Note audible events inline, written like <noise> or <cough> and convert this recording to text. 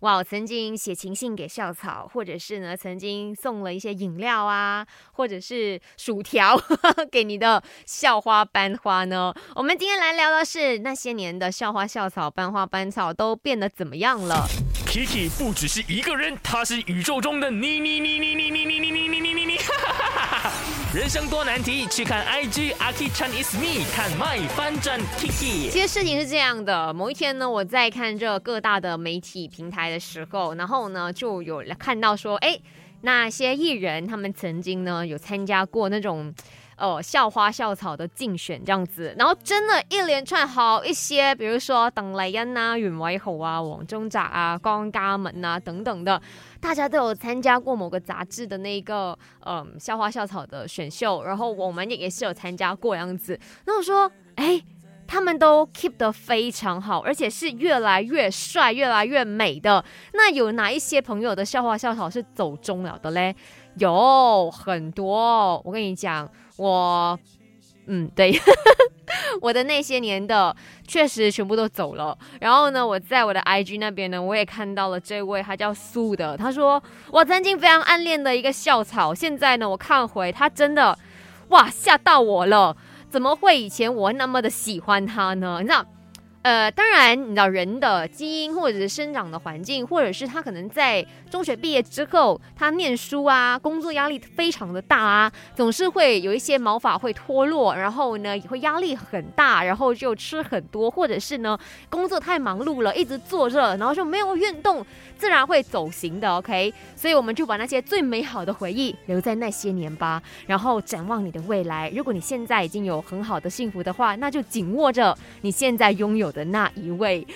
哇曾经写情信给校草或者是呢曾经送了一些饮料啊或者是薯条 <laughs> 给你的校花班花呢。我们今天来聊的是那些年的校花校草班花班草都变得怎么样了？Kiki 不只是一个人他是宇宙中的你你你你你。人生多难题，去看 IG Aki Chan is me，看 My 翻转 Kiki。其实事情是这样的，某一天呢，我在看这各大的媒体平台的时候，然后呢，就有看到说，哎，那些艺人他们曾经呢有参加过那种。呃，校花校草的竞选这样子，然后真的一连串好一些，比如说邓丽欣啊、袁伟豪啊、王中泽啊、江嘉文啊等等的，大家都有参加过某个杂志的那个嗯校花校草的选秀，然后我们也也是有参加过样子。那我说，哎，他们都 keep 得非常好，而且是越来越帅、越来越美的。那有哪一些朋友的校花校草是走中了的嘞？有很多，我跟你讲。我，嗯，对，<laughs> 我的那些年的确实全部都走了。然后呢，我在我的 IG 那边呢，我也看到了这位，他叫素的。他说我曾经非常暗恋的一个校草，现在呢，我看回他真的，哇，吓到我了！怎么会以前我那么的喜欢他呢？你知道？呃，当然，你知道人的基因或者是生长的环境，或者是他可能在中学毕业之后，他念书啊，工作压力非常的大啊，总是会有一些毛发会脱落，然后呢也会压力很大，然后就吃很多，或者是呢工作太忙碌了，一直坐着，然后就没有运动，自然会走形的。OK，<laughs> 所以我们就把那些最美好的回忆留在那些年吧，然后展望你的未来。如果你现在已经有很好的幸福的话，那就紧握着你现在拥有的那一位，